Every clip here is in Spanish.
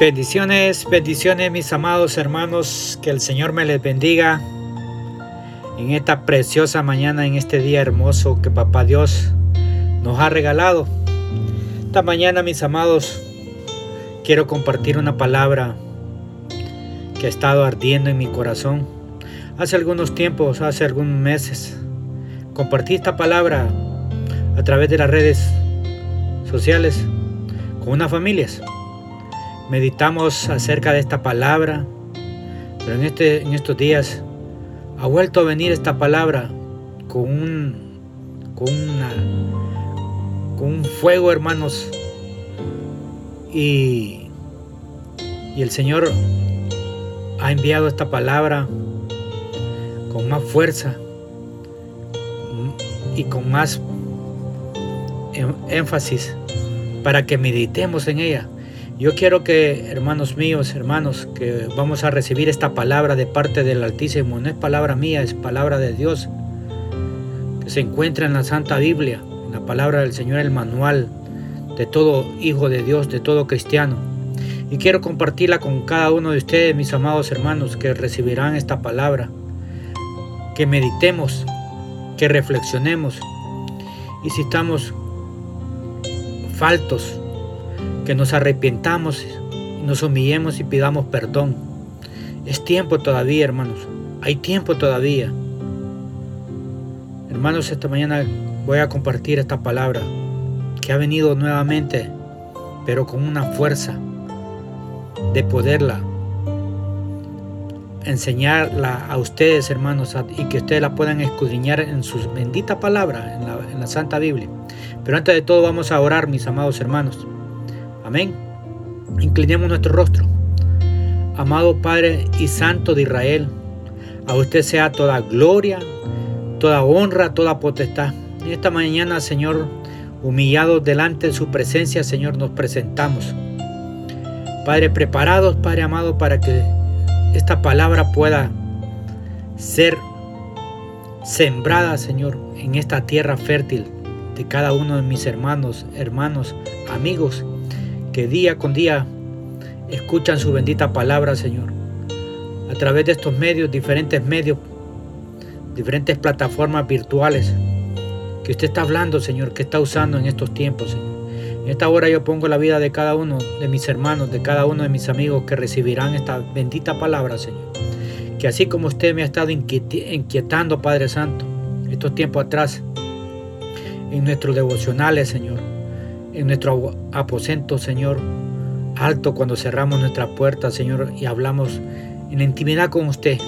Bendiciones, bendiciones mis amados hermanos, que el Señor me les bendiga en esta preciosa mañana, en este día hermoso que Papá Dios nos ha regalado. Esta mañana mis amados, quiero compartir una palabra que ha estado ardiendo en mi corazón. Hace algunos tiempos, hace algunos meses, compartí esta palabra a través de las redes sociales con unas familias meditamos acerca de esta palabra, pero en, este, en estos días ha vuelto a venir esta palabra con un, con una, con un fuego, hermanos. Y, y el Señor ha enviado esta palabra con más fuerza y con más em, énfasis para que meditemos en ella. Yo quiero que, hermanos míos, hermanos, que vamos a recibir esta palabra de parte del Altísimo. No es palabra mía, es palabra de Dios, que se encuentra en la Santa Biblia, en la palabra del Señor, el manual de todo hijo de Dios, de todo cristiano. Y quiero compartirla con cada uno de ustedes, mis amados hermanos, que recibirán esta palabra. Que meditemos, que reflexionemos. Y si estamos faltos, que nos arrepientamos, nos humillemos y pidamos perdón. Es tiempo todavía, hermanos. Hay tiempo todavía. Hermanos, esta mañana voy a compartir esta palabra que ha venido nuevamente, pero con una fuerza de poderla enseñarla a ustedes, hermanos, y que ustedes la puedan escudriñar en su bendita palabra, en la, en la Santa Biblia. Pero antes de todo vamos a orar, mis amados hermanos. Amén. Inclinemos nuestro rostro. Amado Padre y Santo de Israel, a usted sea toda gloria, toda honra, toda potestad. Esta mañana, Señor, humillados delante de su presencia, Señor, nos presentamos. Padre, preparados, Padre amado, para que esta palabra pueda ser sembrada, Señor, en esta tierra fértil de cada uno de mis hermanos, hermanos, amigos que día con día escuchan su bendita palabra, Señor. A través de estos medios, diferentes medios, diferentes plataformas virtuales que usted está hablando, Señor, que está usando en estos tiempos, Señor. En esta hora yo pongo la vida de cada uno de mis hermanos, de cada uno de mis amigos que recibirán esta bendita palabra, Señor. Que así como usted me ha estado inquietando, Padre Santo, estos tiempos atrás, en nuestros devocionales, Señor, en nuestro aposento, Señor, alto cuando cerramos nuestra puerta, Señor, y hablamos en intimidad con usted.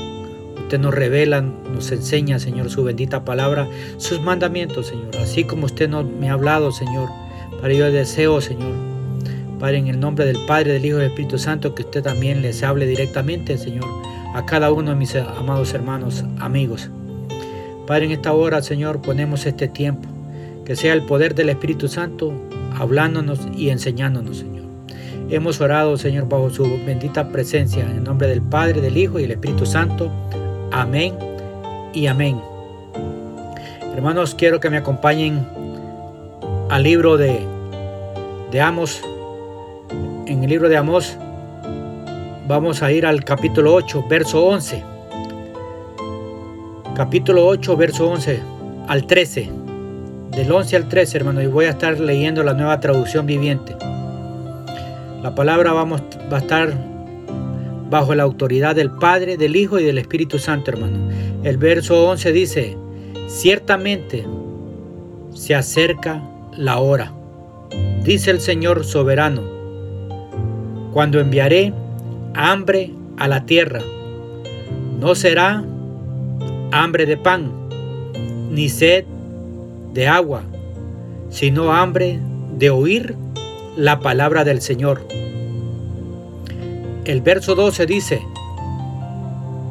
Usted nos revela, nos enseña, Señor, su bendita palabra, sus mandamientos, Señor. Así como usted me ha hablado, Señor, para yo deseo, Señor, Padre, en el nombre del Padre, del Hijo y del Espíritu Santo, que usted también les hable directamente, Señor, a cada uno de mis amados hermanos, amigos. Padre, en esta hora, Señor, ponemos este tiempo, que sea el poder del Espíritu Santo hablándonos y enseñándonos, Señor. Hemos orado, Señor, bajo su bendita presencia, en nombre del Padre, del Hijo y del Espíritu Santo. Amén y amén. Hermanos, quiero que me acompañen al libro de, de Amos. En el libro de Amos vamos a ir al capítulo 8, verso 11. Capítulo 8, verso 11 al 13 del 11 al 13, hermano, y voy a estar leyendo la nueva traducción viviente. La palabra vamos, va a estar bajo la autoridad del Padre, del Hijo y del Espíritu Santo, hermano. El verso 11 dice, ciertamente se acerca la hora, dice el Señor soberano, cuando enviaré hambre a la tierra. No será hambre de pan, ni sed agua, sino hambre de oír la palabra del Señor. El verso 12 dice,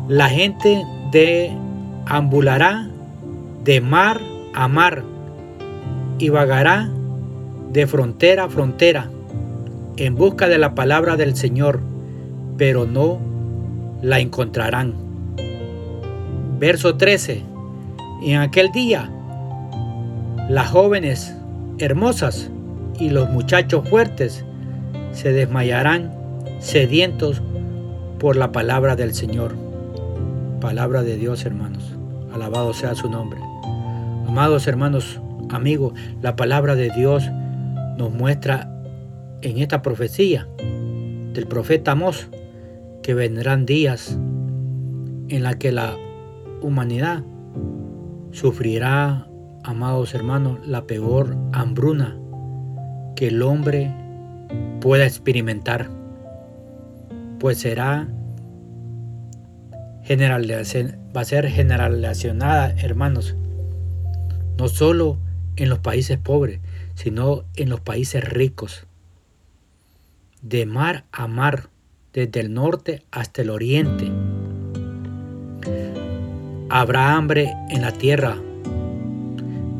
la gente deambulará de mar a mar y vagará de frontera a frontera en busca de la palabra del Señor, pero no la encontrarán. Verso 13. En aquel día las jóvenes hermosas y los muchachos fuertes se desmayarán sedientos por la palabra del Señor. Palabra de Dios, hermanos. Alabado sea su nombre. Amados hermanos, amigos, la palabra de Dios nos muestra en esta profecía del profeta Amós que vendrán días en la que la humanidad sufrirá, amados hermanos, la peor hambruna que el hombre pueda experimentar, pues será general, va a ser generalizada, hermanos, no solo en los países pobres, sino en los países ricos, de mar a mar, desde el norte hasta el oriente. Habrá hambre en la tierra,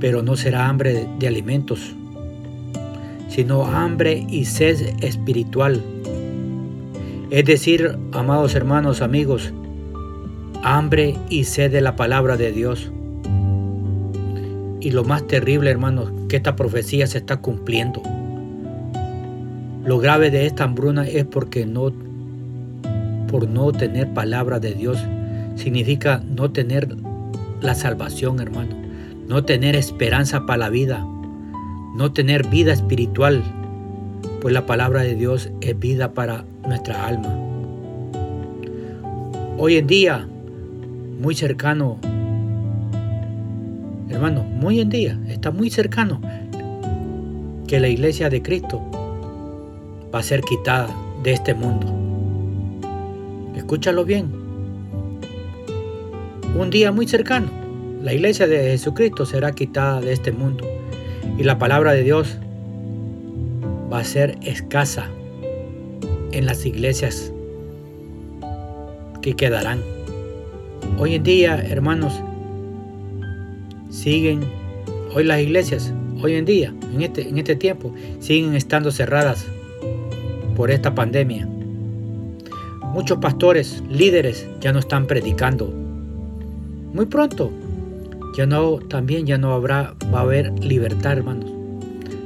pero no será hambre de, alimentos, sino hambre y sed espiritual. Es decir, amados hermanos, amigos, hambre y sed de la palabra de Dios. Y lo más terrible, hermanos, que esta profecía se está cumpliendo. Lo grave de esta hambruna es porque no por no tener palabra de Dios significa no tener la salvación, hermano, no tener esperanza para la vida, no tener vida espiritual, pues la palabra de Dios es vida para nuestra alma. Hoy en día, muy cercano, hermano, muy en día, está muy cercano que la iglesia de Cristo va a ser quitada de este mundo. Escúchalo bien. Un día muy cercano, la iglesia de Jesucristo será quitada de este mundo y la palabra de Dios va a ser escasa en las iglesias que quedarán. Hoy en día, hermanos, siguen, hoy las iglesias, hoy en día, en este, en este tiempo, siguen estando cerradas por esta pandemia. Muchos pastores, líderes ya no están predicando. Muy pronto, ya no, también ya no habrá, va a haber libertad, hermanos.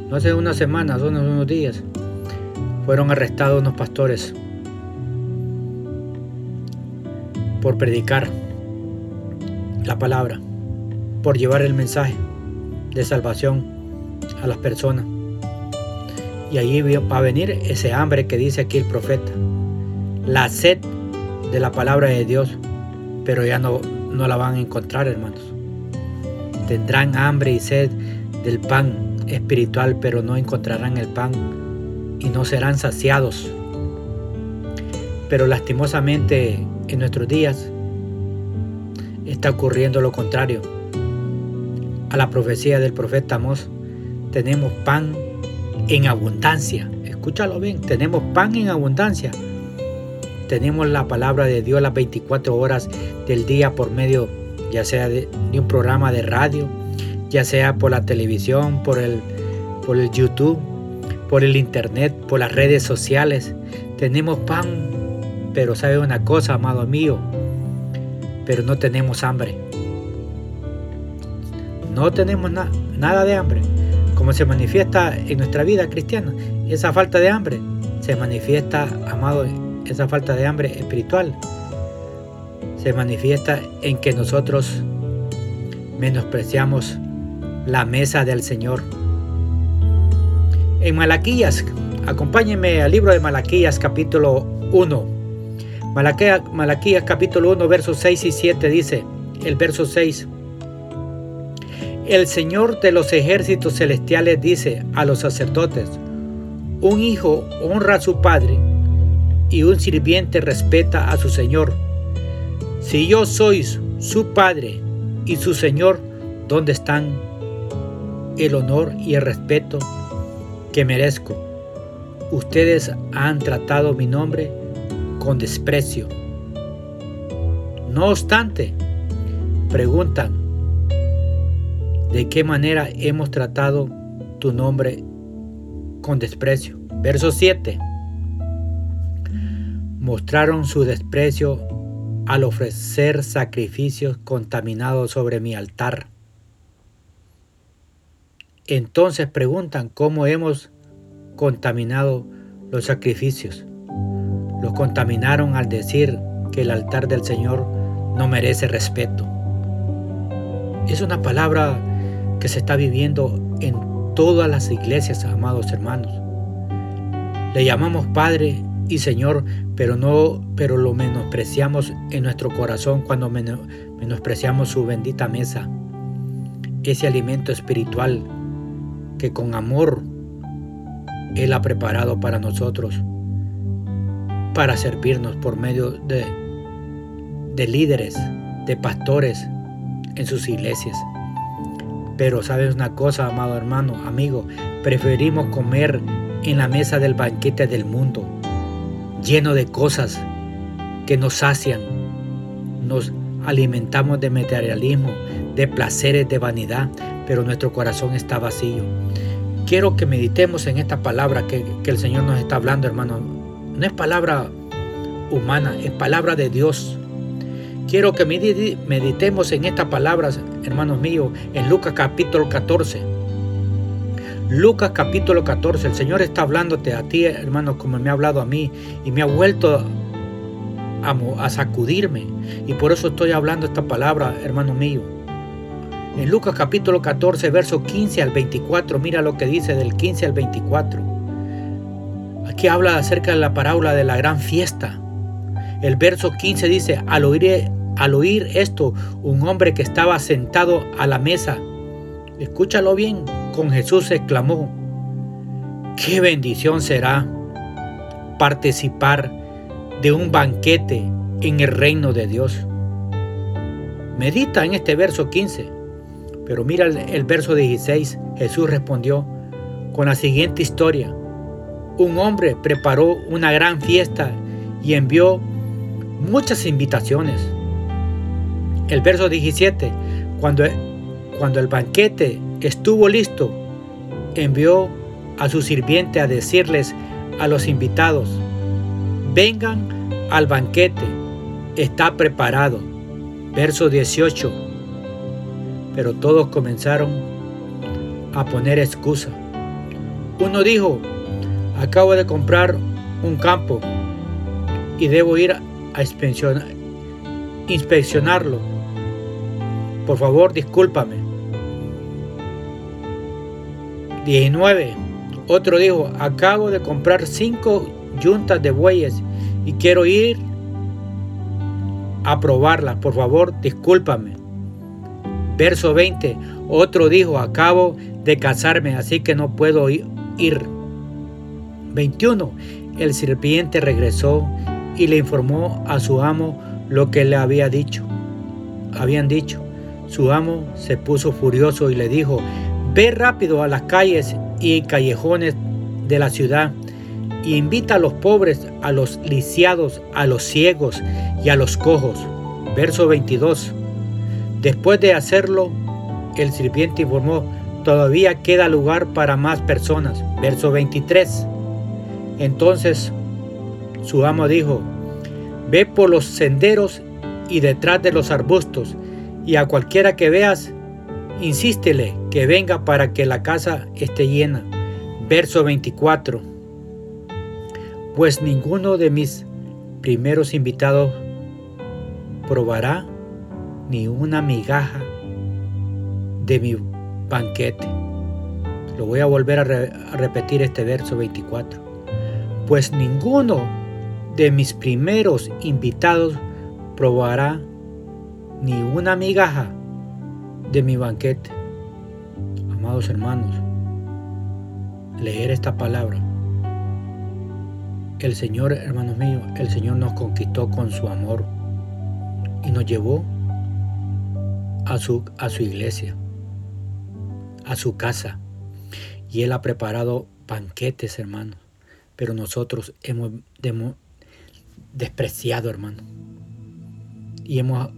No hace unas semanas, unos, unos días, fueron arrestados unos pastores por predicar la palabra, por llevar el mensaje de salvación a las personas. Y allí va a venir ese hambre que dice aquí el profeta la sed de la palabra de Dios, pero ya no, no la van a encontrar, hermanos. Tendrán hambre y sed del pan espiritual, pero no encontrarán el pan y no serán saciados. Pero lastimosamente en nuestros días está ocurriendo lo contrario. A la profecía del profeta Amós tenemos pan en abundancia. Escúchalo bien, tenemos pan en abundancia tenemos la palabra de Dios las 24 horas del día por medio ya sea de, un programa de radio, ya sea por la televisión, por el, por el YouTube, por el internet, por las redes sociales. Tenemos pan, pero sabe una cosa, amado mío, pero no tenemos hambre. No tenemos nada de hambre. Como se manifiesta en nuestra vida cristiana, esa falta de hambre se manifiesta, amado, esa falta de hambre espiritual se manifiesta en que nosotros menospreciamos la mesa del Señor. En Malaquías, acompáñenme al libro de Malaquías capítulo 1. Malaquías, Malaquías capítulo 1 versos 6 y 7 dice, el verso 6. El Señor de los ejércitos celestiales dice a los sacerdotes, un hijo honra a su padre y un sirviente respeta a su Señor. Si yo soy su Padre y su Señor, ¿dónde están el honor y el respeto que merezco? Ustedes han tratado mi nombre con desprecio. No obstante, preguntan, ¿de qué manera hemos tratado tu nombre con desprecio? Verso 7 mostraron su desprecio al ofrecer sacrificios contaminados sobre mi altar. Entonces preguntan cómo hemos contaminado los sacrificios. los contaminaron al decir que el altar del Señor no merece respeto. Es una palabra que se está viviendo en todas las iglesias, amados hermanos. Le llamamos Padre y Señor, pero no, pero lo menospreciamos en nuestro corazón cuando menospreciamos su bendita mesa, ese alimento espiritual que con amor Él ha preparado para nosotros, para servirnos por medio de, de líderes, de pastores en sus iglesias. Pero sabes una cosa, amado hermano, amigo, preferimos comer en la mesa del banquete del mundo, lleno de cosas que nos sacian. Nos alimentamos de materialismo, de placeres, de vanidad, pero nuestro corazón está vacío. Quiero que meditemos en esta palabra que, el Señor nos está hablando, hermano. No es palabra humana, es palabra de Dios. Quiero que meditemos en estas palabras, hermanos míos, en Lucas capítulo 14. Lucas capítulo 14, el Señor está hablándote a ti, hermano, como me ha hablado a mí y me ha vuelto a, a sacudirme. Y por eso estoy hablando esta palabra, hermano mío. En Lucas capítulo 14, verso 15 al 24, mira lo que dice del 15 al 24. Aquí habla acerca de la parábola de la gran fiesta. El verso 15 dice, al oír, al oír esto, un hombre que estaba sentado a la mesa, escúchalo bien, con Jesús exclamó, qué bendición será participar de un banquete en el reino de Dios. Medita en este verso 15, pero mira el, verso 16, Jesús respondió con la siguiente historia. Un hombre preparó una gran fiesta y envió muchas invitaciones el verso 17, cuando, cuando el banquete estuvo listo, envió a su sirviente a decirles a los invitados, vengan al banquete, está preparado. Verso 18. Pero todos comenzaron a poner excusa. Uno dijo, acabo de comprar un campo y debo ir a inspeccionarlo por favor, discúlpame. 19. Otro dijo, acabo de comprar cinco yuntas de bueyes y quiero ir a probarlas. Por favor, discúlpame. Verso 20. Otro dijo, acabo de casarme, así que no puedo ir. 21. El sirviente regresó y le informó a su amo lo que le había dicho. Habían dicho. Su amo se puso furioso y le dijo, ve rápido a las calles y callejones de la ciudad y invita a los pobres, a los lisiados, a los ciegos y a los cojos. Verso 22. Después de hacerlo, el sirviente informó, todavía queda lugar para más personas. Verso 23. Entonces su amo dijo, ve por los senderos y detrás de los arbustos y a cualquiera que veas, insístele que venga para que la casa esté llena. Verso 24. Pues ninguno de mis primeros invitados probará ni una migaja de mi banquete. Lo voy a volver a, repetir este verso 24. Pues ninguno de mis primeros invitados probará ni una migaja de mi banquete. Amados hermanos, leer esta palabra. El Señor, hermanos míos, el Señor nos conquistó con su amor y nos llevó a su, a su iglesia, a su casa. Y Él ha preparado banquetes, hermanos. Pero nosotros hemos, hemos despreciado, hermano. Y hemos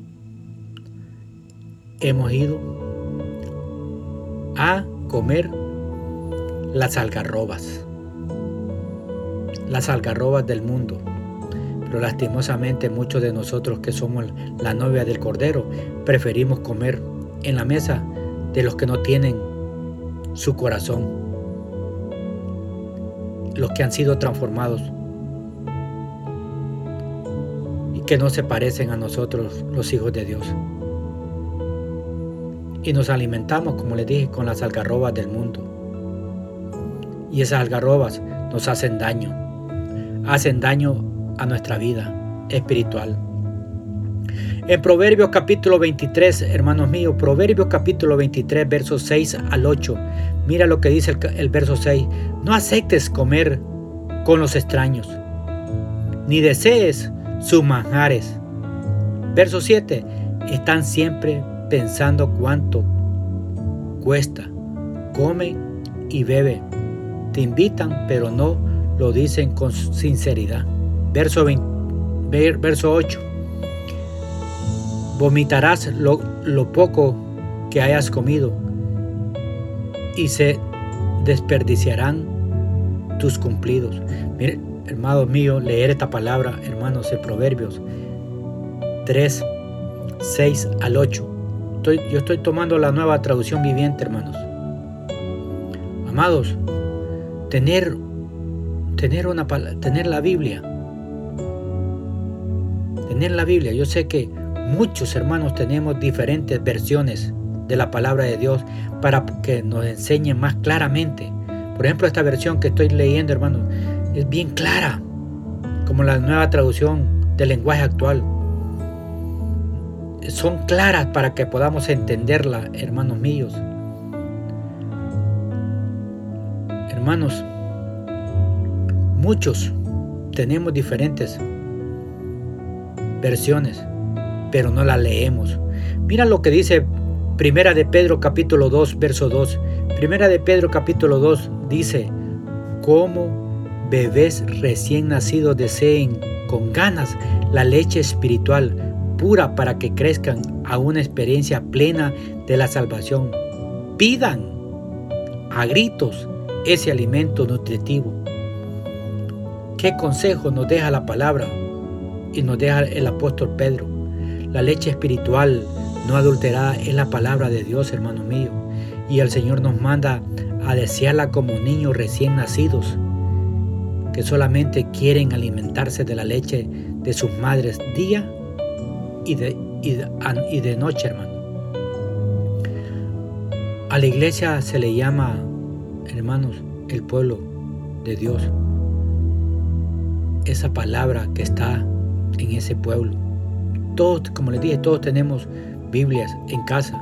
hemos ido a comer las algarrobas, las algarrobas del mundo. Pero lastimosamente muchos de nosotros que somos la novia del Cordero preferimos comer en la mesa de los que no tienen su corazón, los que han sido transformados que no se parecen a nosotros, los hijos de Dios. Y nos alimentamos, como les dije, con las algarrobas del mundo. Y esas algarrobas nos hacen daño. Hacen daño a nuestra vida espiritual. En Proverbios capítulo 23, hermanos míos, Proverbios capítulo 23, versos 6 al 8. Mira lo que dice el, verso 6. No aceptes comer con los extraños, ni desees sus manjares. Verso 7. Están siempre pensando cuánto cuesta. Come y bebe. Te invitan, pero no lo dicen con sinceridad. Verso, 20, verso 8. Vomitarás lo, lo poco que hayas comido y se desperdiciarán tus cumplidos. Mire, hermanos míos, leer esta palabra, hermanos, en Proverbios 3, 6 al 8. Yo estoy tomando la nueva traducción viviente, hermanos. Amados, tener, tener, una, tener la Biblia, tener la Biblia, yo sé que Muchos hermanos tenemos diferentes versiones de la palabra de Dios para que nos enseñen más claramente. Por ejemplo, esta versión que estoy leyendo, hermanos, es bien clara, como la nueva traducción del lenguaje actual. Son claras para que podamos entenderla, hermanos míos. Hermanos, muchos tenemos diferentes versiones pero no la leemos. Mira lo que dice Primera de Pedro capítulo 2, verso 2. Primera de Pedro capítulo 2 dice, como bebés recién nacidos deseen con ganas la leche espiritual pura para que crezcan a una experiencia plena de la salvación. Pidan a gritos ese alimento nutritivo. ¿Qué consejo nos deja la palabra y nos deja el apóstol Pedro? La leche espiritual no adulterada es la palabra de Dios, hermano mío. Y el Señor nos manda a desearla como niños recién nacidos, que solamente quieren alimentarse de la leche de sus madres día y de, y de, noche, hermano. A la iglesia se le llama, hermanos, el pueblo de Dios. Esa palabra que está en ese pueblo todos, como les dije, todos tenemos Biblias en casa.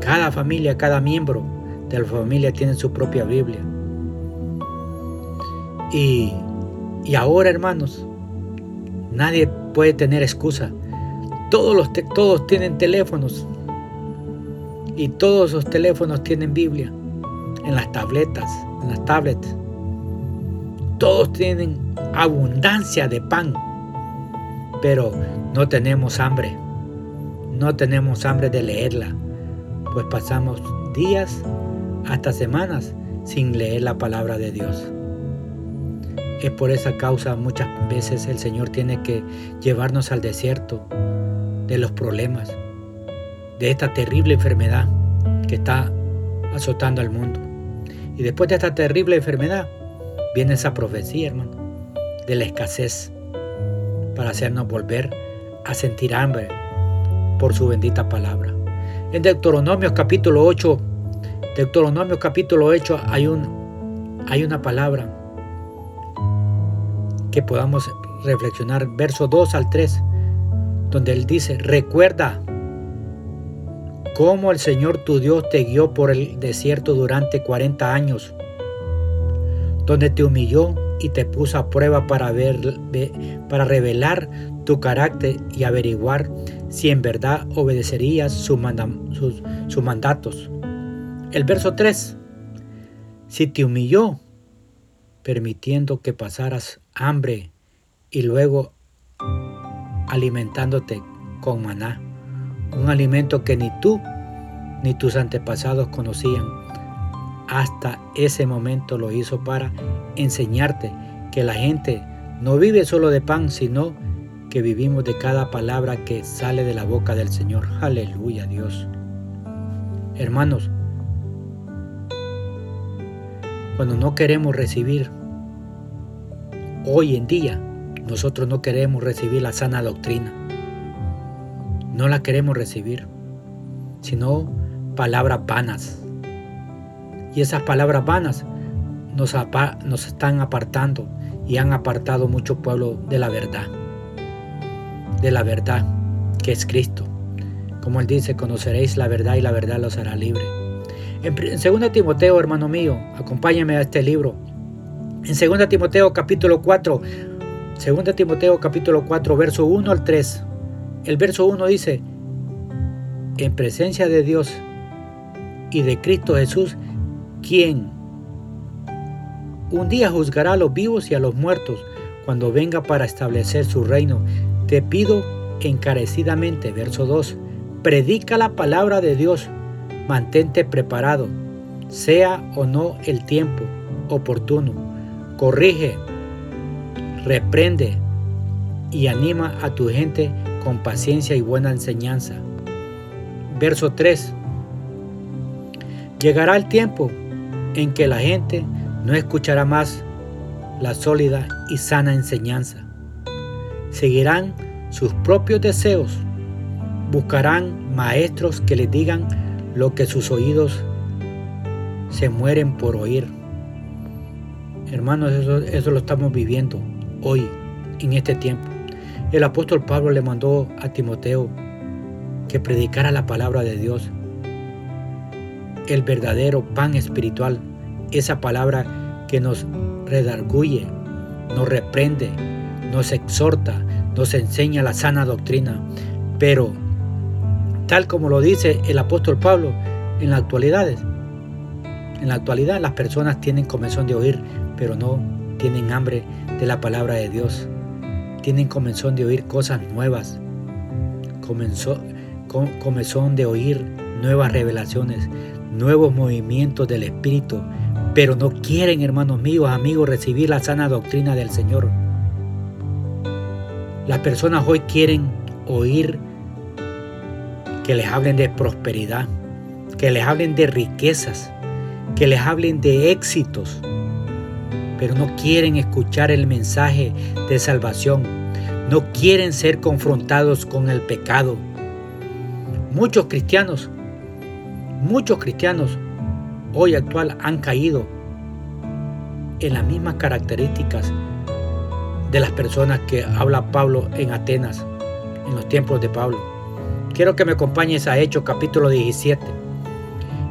Cada familia, cada miembro de la familia tiene su propia Biblia. Y, y ahora, hermanos, nadie puede tener excusa. Todos, todos tienen teléfonos. Y todos los teléfonos tienen Biblia. En las tabletas, en las tablets. Todos tienen abundancia de pan. Pero no tenemos hambre, no tenemos hambre de leerla, pues pasamos días hasta semanas sin leer la palabra de Dios. Es por esa causa muchas veces el Señor tiene que llevarnos al desierto de los problemas, de esta terrible enfermedad que está azotando al mundo. Y después de esta terrible enfermedad viene esa profecía, hermano, de la escasez para hacernos volver a sentir hambre por su bendita palabra. En Deuteronomio capítulo 8, Deuteronomio capítulo 8 hay, un, hay una palabra que podamos reflexionar, verso 2 al 3, donde él dice, recuerda cómo el Señor tu Dios te guió por el desierto durante 40 años, donde te humilló y te puso a prueba para, ver, para revelar tu carácter y averiguar si en verdad obedecerías sus, sus mandatos. El verso 3. Si te humilló, permitiendo que pasaras hambre y luego alimentándote con maná, un alimento que ni tú ni tus antepasados conocían. Hasta ese momento lo hizo para enseñarte que la gente no vive solo de pan, sino que vivimos de cada palabra que sale de la boca del Señor. Aleluya, Dios. Hermanos, cuando no queremos recibir hoy en día nosotros no queremos recibir la sana doctrina. No la queremos recibir, sino palabras vanas. Y esas palabras vanas nos, están apartando y han apartado mucho pueblo de la verdad. De la verdad que es Cristo. Como él dice, conoceréis la verdad y la verdad los hará libre. En 2 Timoteo, hermano mío, acompáñame a este libro. En 2 Timoteo capítulo 4, 2 Timoteo capítulo 4, verso 1 al 3. El verso 1 dice, en presencia de Dios y de Cristo Jesús, quien un día juzgará a los vivos y a los muertos cuando venga para establecer su reino. Te pido encarecidamente, verso 2, predica la palabra de Dios, mantente preparado, sea o no el tiempo oportuno, corrige, reprende y anima a tu gente con paciencia y buena enseñanza. Verso 3. Llegará el tiempo en que la gente no escuchará más la sólida y sana enseñanza. Seguirán sus propios deseos. Buscarán maestros que les digan lo que sus oídos se mueren por oír. Hermanos, eso, eso lo estamos viviendo hoy, en este tiempo. El apóstol Pablo le mandó a Timoteo que predicara la palabra de Dios, el verdadero pan espiritual esa palabra que nos redarguye, nos reprende, nos exhorta, nos enseña la sana doctrina. Pero, tal como lo dice el apóstol Pablo, en la actualidad, en la actualidad las personas tienen comezón de oír, pero no tienen hambre de la palabra de Dios. Tienen comezón de oír cosas nuevas. Comenzó, comezón de oír nuevas revelaciones, nuevos movimientos del Espíritu pero no quieren, hermanos míos, amigos, recibir la sana doctrina del Señor. Las personas hoy quieren oír que les hablen de prosperidad, que les hablen de riquezas, que les hablen de éxitos, pero no quieren escuchar el mensaje de salvación, no quieren ser confrontados con el pecado. Muchos cristianos, muchos cristianos hoy actual han caído en las mismas características de las personas que habla Pablo en Atenas, en los tiempos de Pablo. Quiero que me acompañes a Hechos capítulo 17.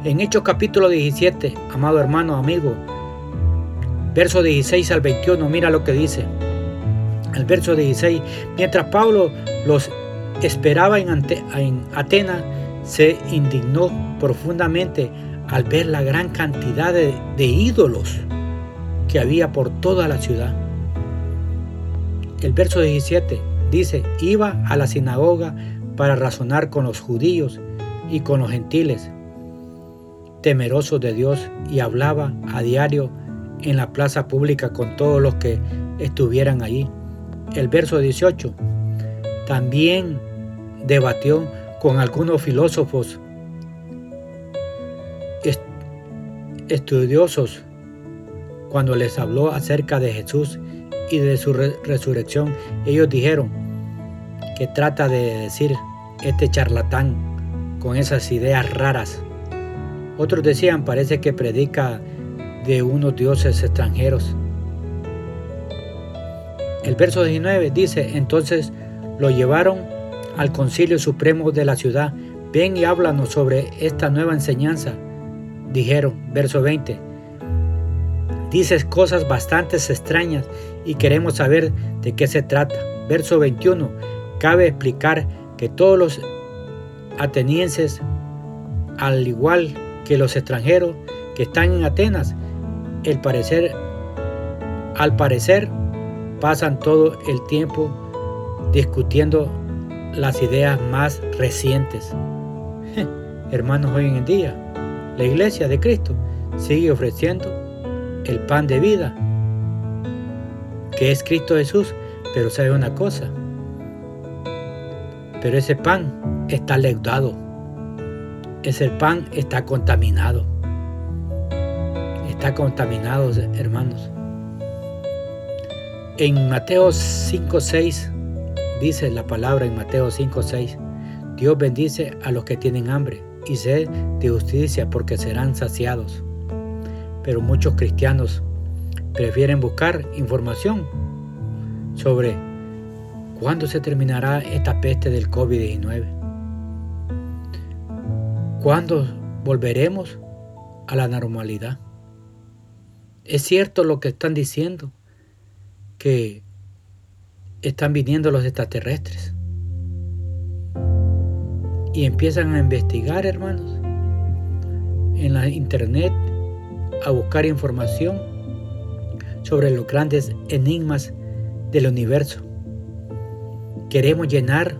En Hechos capítulo 17, amado hermano, amigo, verso 16 al 21, mira lo que dice. El verso 16, mientras Pablo los esperaba en, en Atenas, se indignó profundamente al ver la gran cantidad de, ídolos que había por toda la ciudad. El verso 17 dice, iba a la sinagoga para razonar con los judíos y con los gentiles, temeroso de Dios, y hablaba a diario en la plaza pública con todos los que estuvieran allí. El verso 18 también debatió con algunos filósofos estudiosos cuando les habló acerca de Jesús y de su resurrección, ellos dijeron que trata de decir este charlatán con esas ideas raras. Otros decían, parece que predica de unos dioses extranjeros. El verso 19 dice, entonces lo llevaron al concilio supremo de la ciudad. Ven y háblanos sobre esta nueva enseñanza dijeron, verso 20, dices cosas bastante extrañas y queremos saber de qué se trata. Verso 21, cabe explicar que todos los atenienses, al igual que los extranjeros que están en Atenas, el parecer, al parecer pasan todo el tiempo discutiendo las ideas más recientes. Hermanos, hoy en día la iglesia de Cristo sigue ofreciendo el pan de vida, que es Cristo Jesús, pero sabe una cosa, pero ese pan está leudado, ese pan está contaminado, está contaminado, hermanos. En Mateo 5.6 dice la palabra en Mateo 5.6, Dios bendice a los que tienen hambre y sed de justicia porque serán saciados. Pero muchos cristianos prefieren buscar información sobre cuándo se terminará esta peste del COVID-19. ¿Cuándo volveremos a la normalidad? Es cierto lo que están diciendo, que están viniendo los extraterrestres. Y empiezan a investigar, hermanos, en la internet, a buscar información sobre los grandes enigmas del universo. Queremos llenar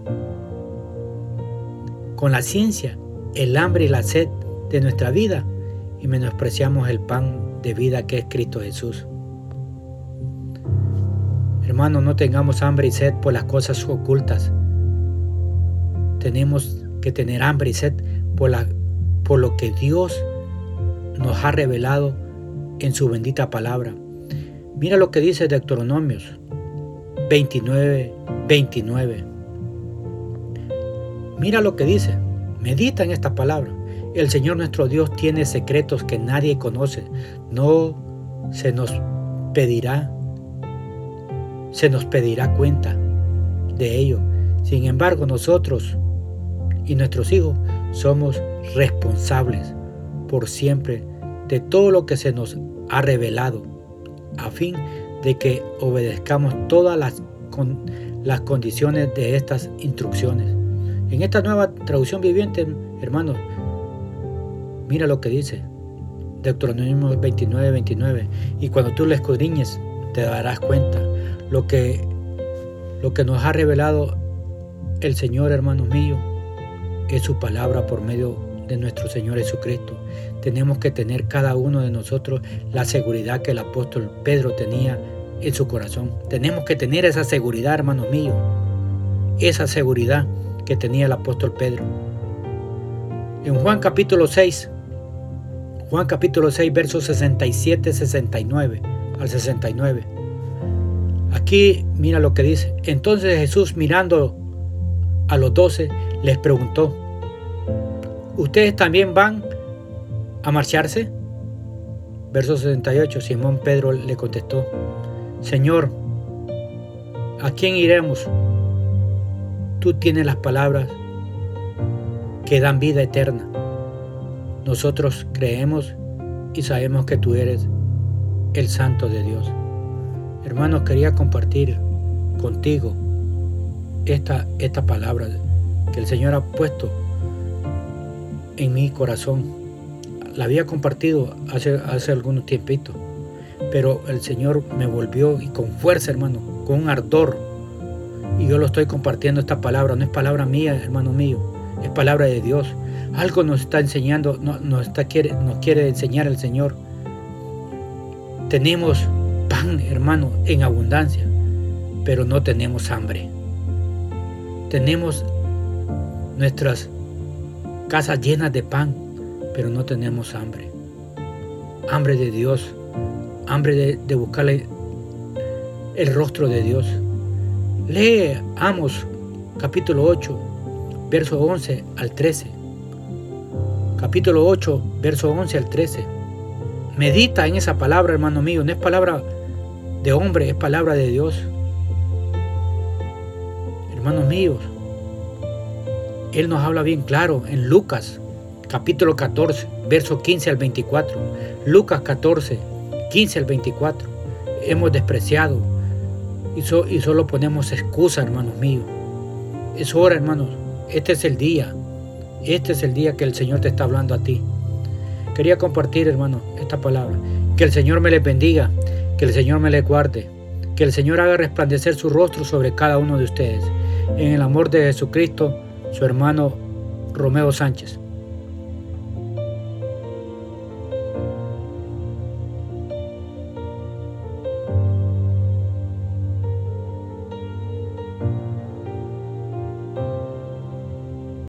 con la ciencia el hambre y la sed de nuestra vida y menospreciamos el pan de vida que es Cristo Jesús. Hermanos, no tengamos hambre y sed por las cosas ocultas. Tenemos que tener hambre y sed por, la, por lo que Dios nos ha revelado en su bendita palabra. Mira lo que dice Deuteronomios 29, 29. Mira lo que dice. Medita en esta palabra. El Señor nuestro Dios tiene secretos que nadie conoce. No se nos pedirá, se nos pedirá cuenta de ello. Sin embargo, nosotros y nuestros hijos somos responsables por siempre de todo lo que se nos ha revelado a fin de que obedezcamos todas las, las condiciones de estas instrucciones. En esta nueva traducción viviente, hermanos, mira lo que dice. Deuteronomio 29, 29. Y cuando tú le escudriñes, te darás cuenta lo que, lo que nos ha revelado el Señor, hermanos míos, es su palabra por medio de nuestro Señor Jesucristo tenemos que tener cada uno de nosotros la seguridad que el apóstol Pedro tenía en su corazón. Tenemos que tener esa seguridad, hermanos míos, esa seguridad que tenía el apóstol Pedro. En Juan capítulo 6, Juan capítulo 6, versos 67, 69 al 69. Aquí mira lo que dice. Entonces Jesús mirando a los doce les preguntó, ¿ustedes también van a marcharse? Verso 68, Simón Pedro le contestó, Señor, ¿a quién iremos? Tú tienes las palabras que dan vida eterna. Nosotros creemos y sabemos que tú eres el Santo de Dios. Hermanos, quería compartir contigo esta, esta palabra que el Señor ha puesto en mi corazón la había compartido hace, hace algunos tiempitos, pero el Señor me volvió y con fuerza, hermano, con ardor. Y yo lo estoy compartiendo esta palabra, no es palabra mía, hermano mío, es palabra de Dios. Algo nos está enseñando, nos, está, quiere, nos quiere enseñar el Señor. Tenemos pan, hermano, en abundancia, pero no tenemos hambre. Tenemos nuestras casas llenas de pan, pero no tenemos hambre. Hambre de Dios, hambre de, de buscarle el rostro de Dios. Lee Amos capítulo 8, verso 11 al 13. Capítulo 8, verso 11 al 13. Medita en esa palabra, hermano mío. No es palabra de hombre, es palabra de Dios. Hermanos míos, Él nos habla bien claro en Lucas capítulo 14, verso 15 al 24. Lucas 14, 15 al 24. Hemos despreciado y, y solo ponemos excusa, hermanos míos. Es hora, hermanos. Este es el día. Este es el día que el Señor te está hablando a ti. Quería compartir, hermano, esta palabra. Que el Señor me le bendiga, que el Señor me le guarde, que el Señor haga resplandecer su rostro sobre cada uno de ustedes. En el amor de Jesucristo, su hermano Romeo Sánchez.